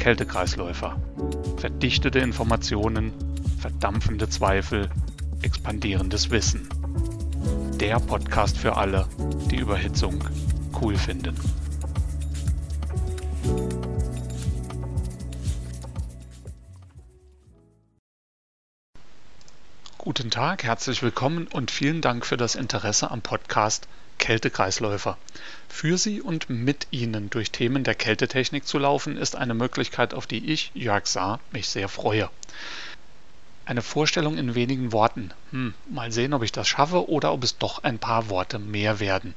Kältekreisläufer. Verdichtete Informationen, verdampfende Zweifel, expandierendes Wissen. Der Podcast für alle, die Überhitzung cool finden. Guten Tag, herzlich willkommen und vielen Dank für das Interesse am Podcast Kältekreisläufer. Für Sie und mit Ihnen durch Themen der Kältetechnik zu laufen, ist eine Möglichkeit, auf die ich, Jörg Saar, mich sehr freue. Eine Vorstellung in wenigen Worten. Hm, mal sehen, ob ich das schaffe oder ob es doch ein paar Worte mehr werden.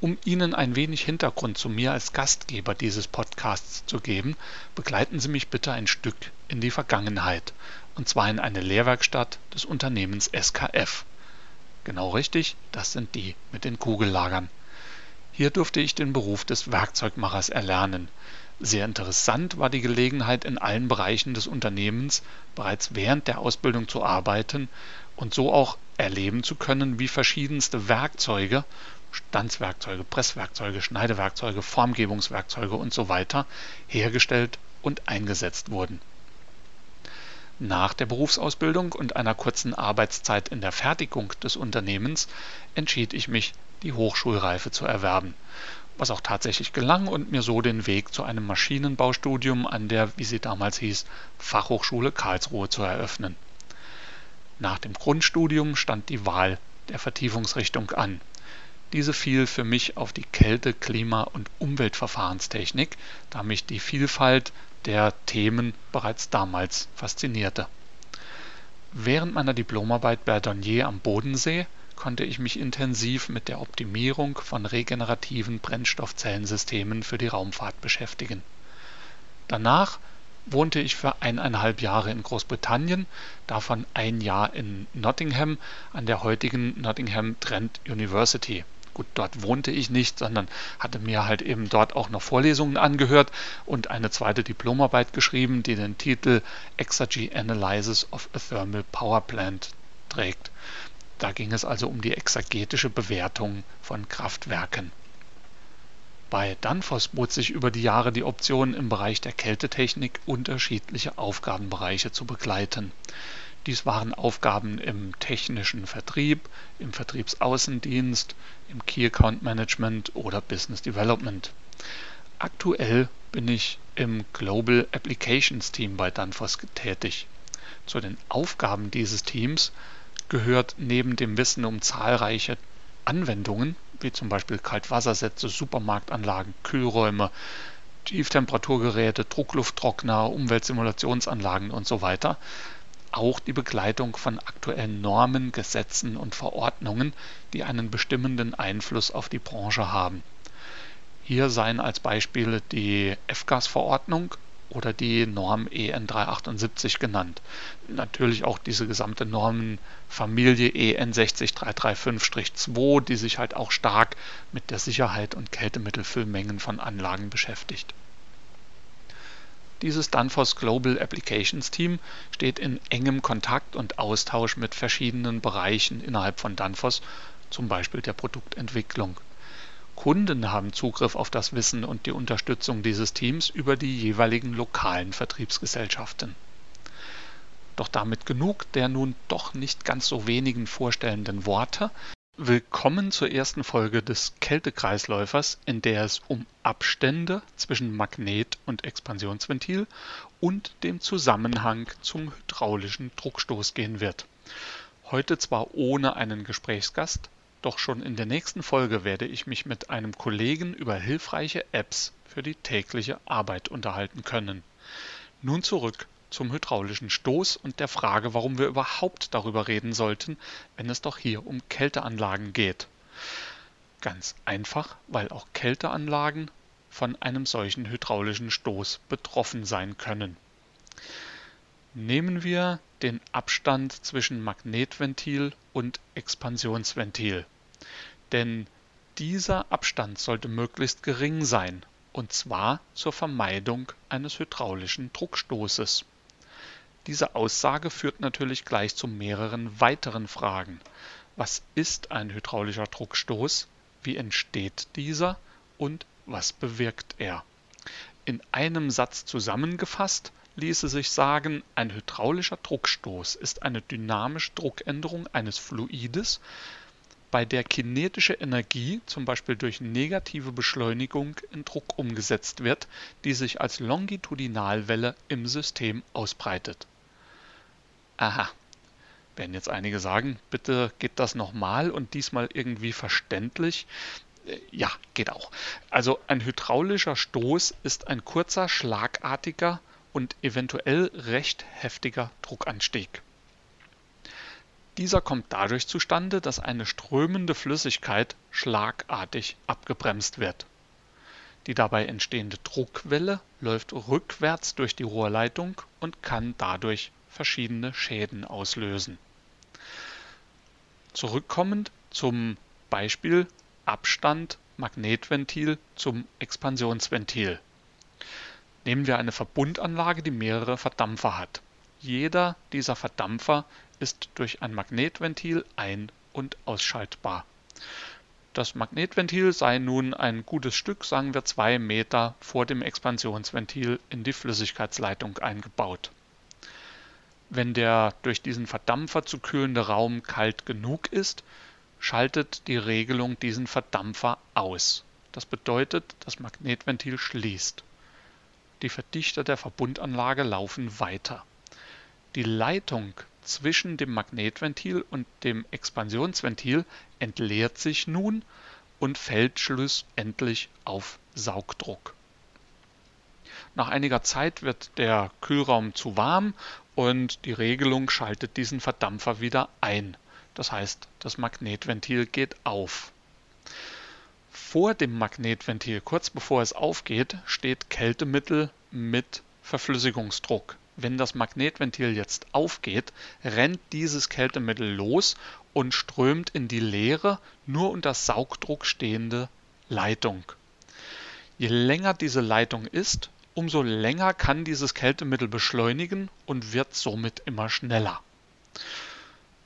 Um Ihnen ein wenig Hintergrund zu mir als Gastgeber dieses Podcasts zu geben, begleiten Sie mich bitte ein Stück in die Vergangenheit, und zwar in eine Lehrwerkstatt des Unternehmens SKF. Genau richtig, das sind die mit den Kugellagern. Hier durfte ich den Beruf des Werkzeugmachers erlernen. Sehr interessant war die Gelegenheit, in allen Bereichen des Unternehmens bereits während der Ausbildung zu arbeiten und so auch erleben zu können, wie verschiedenste Werkzeuge, Stanzwerkzeuge, Presswerkzeuge, Schneidewerkzeuge, Formgebungswerkzeuge und so hergestellt und eingesetzt wurden. Nach der Berufsausbildung und einer kurzen Arbeitszeit in der Fertigung des Unternehmens entschied ich mich, die Hochschulreife zu erwerben, was auch tatsächlich gelang und mir so den Weg zu einem Maschinenbaustudium an der, wie sie damals hieß, Fachhochschule Karlsruhe zu eröffnen. Nach dem Grundstudium stand die Wahl der Vertiefungsrichtung an. Diese fiel für mich auf die Kälte-, Klima- und Umweltverfahrenstechnik, da mich die Vielfalt der Themen bereits damals faszinierte. Während meiner Diplomarbeit Berdonnier am Bodensee konnte ich mich intensiv mit der Optimierung von regenerativen Brennstoffzellensystemen für die Raumfahrt beschäftigen. Danach wohnte ich für eineinhalb Jahre in Großbritannien, davon ein Jahr in Nottingham an der heutigen Nottingham Trent University Gut, dort wohnte ich nicht, sondern hatte mir halt eben dort auch noch Vorlesungen angehört und eine zweite Diplomarbeit geschrieben, die den Titel Exergy Analysis of a Thermal Power Plant trägt. Da ging es also um die exergetische Bewertung von Kraftwerken. Bei Danfoss bot sich über die Jahre die Option, im Bereich der Kältetechnik unterschiedliche Aufgabenbereiche zu begleiten. Dies waren Aufgaben im technischen Vertrieb, im Vertriebsaußendienst, im Key Account Management oder Business Development. Aktuell bin ich im Global Applications Team bei Danfoss tätig. Zu den Aufgaben dieses Teams gehört neben dem Wissen um zahlreiche Anwendungen, wie zum Beispiel Kaltwassersätze, Supermarktanlagen, Kühlräume, Tieftemperaturgeräte, Drucklufttrockner, Umweltsimulationsanlagen und so weiter, auch die Begleitung von aktuellen Normen, Gesetzen und Verordnungen, die einen bestimmenden Einfluss auf die Branche haben. Hier seien als Beispiele die F-Gas-Verordnung oder die Norm EN 378 genannt. Natürlich auch diese gesamte Normenfamilie EN 60335-2, die sich halt auch stark mit der Sicherheit und Kältemittelfüllmengen von Anlagen beschäftigt. Dieses Danfoss Global Applications Team steht in engem Kontakt und Austausch mit verschiedenen Bereichen innerhalb von Danfoss, zum Beispiel der Produktentwicklung. Kunden haben Zugriff auf das Wissen und die Unterstützung dieses Teams über die jeweiligen lokalen Vertriebsgesellschaften. Doch damit genug der nun doch nicht ganz so wenigen vorstellenden Worte. Willkommen zur ersten Folge des Kältekreisläufers, in der es um Abstände zwischen Magnet- und Expansionsventil und dem Zusammenhang zum hydraulischen Druckstoß gehen wird. Heute zwar ohne einen Gesprächsgast, doch schon in der nächsten Folge werde ich mich mit einem Kollegen über hilfreiche Apps für die tägliche Arbeit unterhalten können. Nun zurück zum hydraulischen Stoß und der Frage, warum wir überhaupt darüber reden sollten, wenn es doch hier um Kälteanlagen geht. Ganz einfach, weil auch Kälteanlagen von einem solchen hydraulischen Stoß betroffen sein können. Nehmen wir den Abstand zwischen Magnetventil und Expansionsventil. Denn dieser Abstand sollte möglichst gering sein, und zwar zur Vermeidung eines hydraulischen Druckstoßes. Diese Aussage führt natürlich gleich zu mehreren weiteren Fragen. Was ist ein hydraulischer Druckstoß? Wie entsteht dieser? Und was bewirkt er? In einem Satz zusammengefasst ließe sich sagen, ein hydraulischer Druckstoß ist eine dynamische Druckänderung eines Fluides, bei der kinetische Energie zum Beispiel durch negative Beschleunigung in Druck umgesetzt wird, die sich als Longitudinalwelle im System ausbreitet. Aha. Werden jetzt einige sagen, bitte geht das nochmal und diesmal irgendwie verständlich. Äh, ja, geht auch. Also ein hydraulischer Stoß ist ein kurzer, schlagartiger und eventuell recht heftiger Druckanstieg. Dieser kommt dadurch zustande, dass eine strömende Flüssigkeit schlagartig abgebremst wird. Die dabei entstehende Druckwelle läuft rückwärts durch die Rohrleitung und kann dadurch verschiedene Schäden auslösen. Zurückkommend zum Beispiel Abstand Magnetventil zum Expansionsventil. Nehmen wir eine Verbundanlage, die mehrere Verdampfer hat. Jeder dieser Verdampfer ist durch ein Magnetventil ein- und ausschaltbar. Das Magnetventil sei nun ein gutes Stück, sagen wir zwei Meter vor dem Expansionsventil in die Flüssigkeitsleitung eingebaut. Wenn der durch diesen Verdampfer zu kühlende Raum kalt genug ist, schaltet die Regelung diesen Verdampfer aus. Das bedeutet, das Magnetventil schließt. Die Verdichter der Verbundanlage laufen weiter. Die Leitung zwischen dem Magnetventil und dem Expansionsventil entleert sich nun und fällt schlussendlich auf Saugdruck. Nach einiger Zeit wird der Kühlraum zu warm und die Regelung schaltet diesen Verdampfer wieder ein. Das heißt, das Magnetventil geht auf. Vor dem Magnetventil, kurz bevor es aufgeht, steht Kältemittel mit Verflüssigungsdruck. Wenn das Magnetventil jetzt aufgeht, rennt dieses Kältemittel los und strömt in die leere, nur unter Saugdruck stehende Leitung. Je länger diese Leitung ist, umso länger kann dieses Kältemittel beschleunigen und wird somit immer schneller.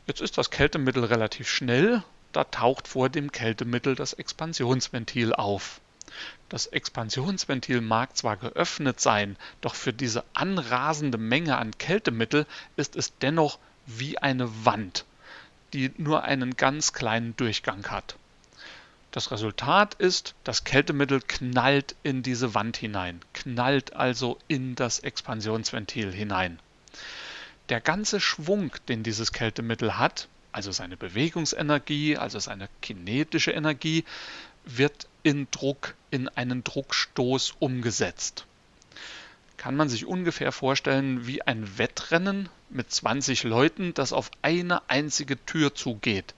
Jetzt ist das Kältemittel relativ schnell, da taucht vor dem Kältemittel das Expansionsventil auf. Das Expansionsventil mag zwar geöffnet sein, doch für diese anrasende Menge an Kältemittel ist es dennoch wie eine Wand, die nur einen ganz kleinen Durchgang hat. Das Resultat ist, das Kältemittel knallt in diese Wand hinein, knallt also in das Expansionsventil hinein. Der ganze Schwung, den dieses Kältemittel hat, also seine Bewegungsenergie, also seine kinetische Energie, wird in Druck, in einen Druckstoß umgesetzt. Kann man sich ungefähr vorstellen wie ein Wettrennen mit 20 Leuten, das auf eine einzige Tür zugeht.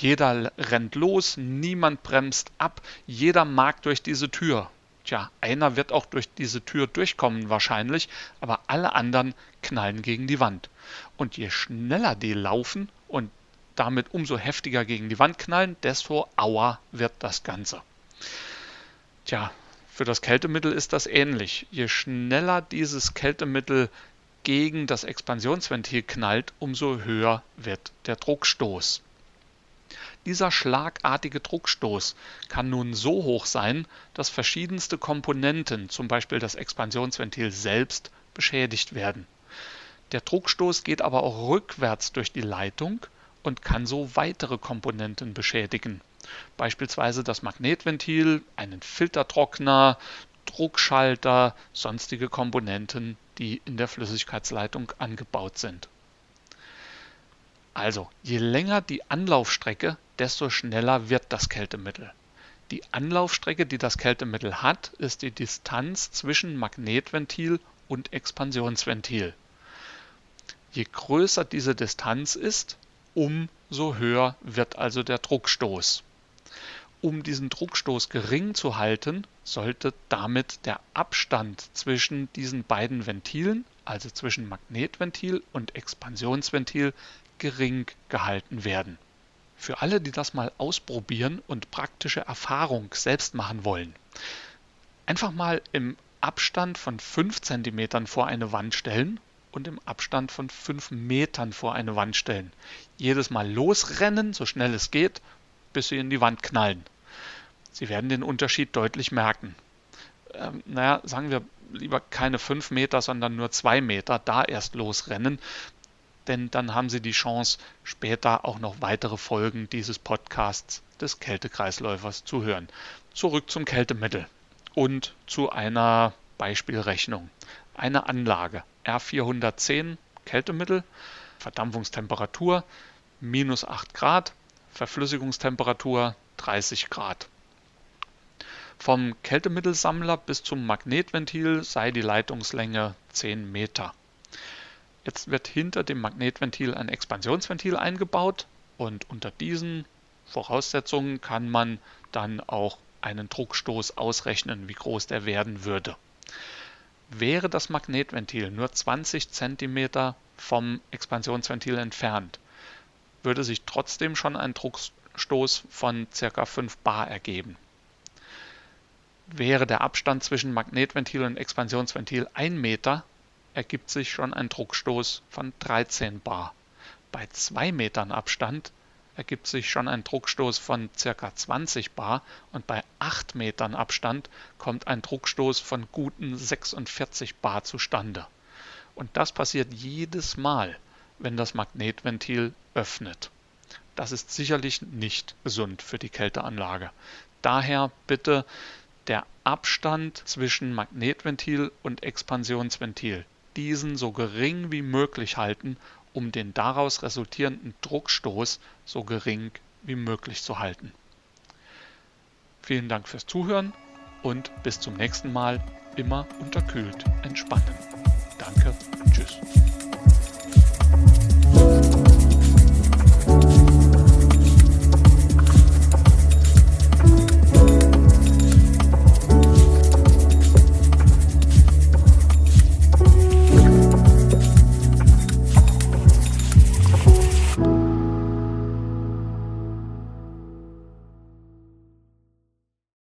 Jeder rennt los, niemand bremst ab, jeder mag durch diese Tür. Tja, einer wird auch durch diese Tür durchkommen wahrscheinlich, aber alle anderen knallen gegen die Wand. Und je schneller die laufen und damit umso heftiger gegen die Wand knallen, desto auer wird das Ganze. Tja, für das Kältemittel ist das ähnlich. Je schneller dieses Kältemittel gegen das Expansionsventil knallt, umso höher wird der Druckstoß. Dieser schlagartige Druckstoß kann nun so hoch sein, dass verschiedenste Komponenten, zum Beispiel das Expansionsventil selbst, beschädigt werden. Der Druckstoß geht aber auch rückwärts durch die Leitung und kann so weitere Komponenten beschädigen. Beispielsweise das Magnetventil, einen Filtertrockner, Druckschalter, sonstige Komponenten, die in der Flüssigkeitsleitung angebaut sind. Also, je länger die Anlaufstrecke, desto schneller wird das Kältemittel. Die Anlaufstrecke, die das Kältemittel hat, ist die Distanz zwischen Magnetventil und Expansionsventil. Je größer diese Distanz ist, umso höher wird also der Druckstoß. Um diesen Druckstoß gering zu halten, sollte damit der Abstand zwischen diesen beiden Ventilen, also zwischen Magnetventil und Expansionsventil, gering gehalten werden. Für alle, die das mal ausprobieren und praktische Erfahrung selbst machen wollen, einfach mal im Abstand von 5 cm vor eine Wand stellen und im Abstand von 5 Metern vor eine Wand stellen. Jedes Mal losrennen, so schnell es geht, bis sie in die Wand knallen. Sie werden den Unterschied deutlich merken. Ähm, naja, sagen wir lieber keine 5 Meter, sondern nur 2 Meter da erst losrennen, denn dann haben Sie die Chance, später auch noch weitere Folgen dieses Podcasts des Kältekreisläufers zu hören. Zurück zum Kältemittel und zu einer Beispielrechnung. Eine Anlage R410 Kältemittel, Verdampfungstemperatur minus 8 Grad, Verflüssigungstemperatur 30 Grad. Vom Kältemittelsammler bis zum Magnetventil sei die Leitungslänge 10 Meter. Jetzt wird hinter dem Magnetventil ein Expansionsventil eingebaut und unter diesen Voraussetzungen kann man dann auch einen Druckstoß ausrechnen, wie groß der werden würde. Wäre das Magnetventil nur 20 cm vom Expansionsventil entfernt, würde sich trotzdem schon ein Druckstoß von ca. 5 bar ergeben. Wäre der Abstand zwischen Magnetventil und Expansionsventil 1 Meter, ergibt sich schon ein Druckstoß von 13 bar. Bei 2 Metern Abstand ergibt sich schon ein Druckstoß von ca. 20 bar und bei 8 Metern Abstand kommt ein Druckstoß von guten 46 bar zustande. Und das passiert jedes Mal, wenn das Magnetventil öffnet. Das ist sicherlich nicht gesund für die Kälteanlage. Daher bitte der Abstand zwischen Magnetventil und Expansionsventil, diesen so gering wie möglich halten um den daraus resultierenden Druckstoß so gering wie möglich zu halten. Vielen Dank fürs Zuhören und bis zum nächsten Mal immer unterkühlt entspannen. Danke, tschüss.